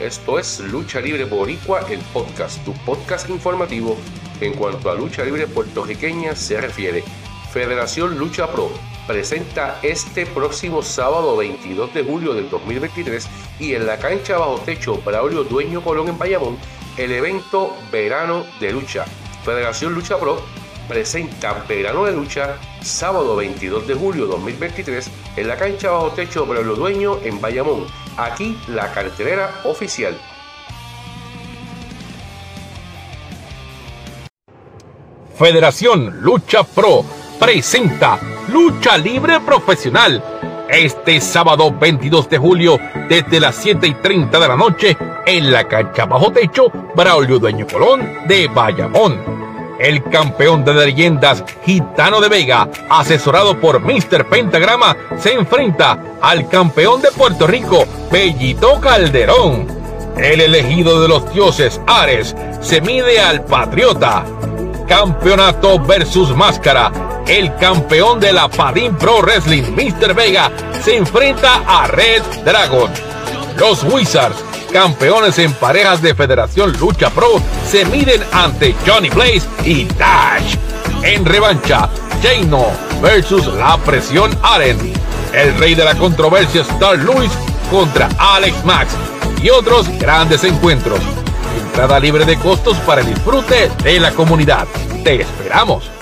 Esto es Lucha Libre Boricua, el podcast, tu podcast informativo en cuanto a lucha libre puertorriqueña se refiere. Federación Lucha Pro presenta este próximo sábado 22 de julio del 2023 y en la cancha bajo techo Braulio Dueño Colón en Bayamón el evento Verano de Lucha. Federación Lucha Pro presenta Verano de Lucha sábado 22 de julio 2023 en la cancha bajo techo Braulio Dueño en Bayamón. Aquí la cartelera oficial. Federación Lucha Pro presenta Lucha Libre Profesional este sábado 22 de julio desde las 7 y 30 de la noche en la cancha bajo techo Braulio Dueño Colón de Bayamón. El campeón de leyendas Gitano de Vega, asesorado por Mr. Pentagrama, se enfrenta al campeón de Puerto Rico, Bellito Calderón. El elegido de los dioses Ares se mide al Patriota. Campeonato versus Máscara. El campeón de la Padín Pro Wrestling, Mr. Vega, se enfrenta a Red Dragon. Los Wizards, campeones en parejas de Federación Lucha Pro, se miden ante Johnny Blaze y Dash. En revancha, Jano versus la presión Aren. El rey de la controversia Star Lewis contra Alex Max y otros grandes encuentros. Entrada libre de costos para el disfrute de la comunidad. Te esperamos.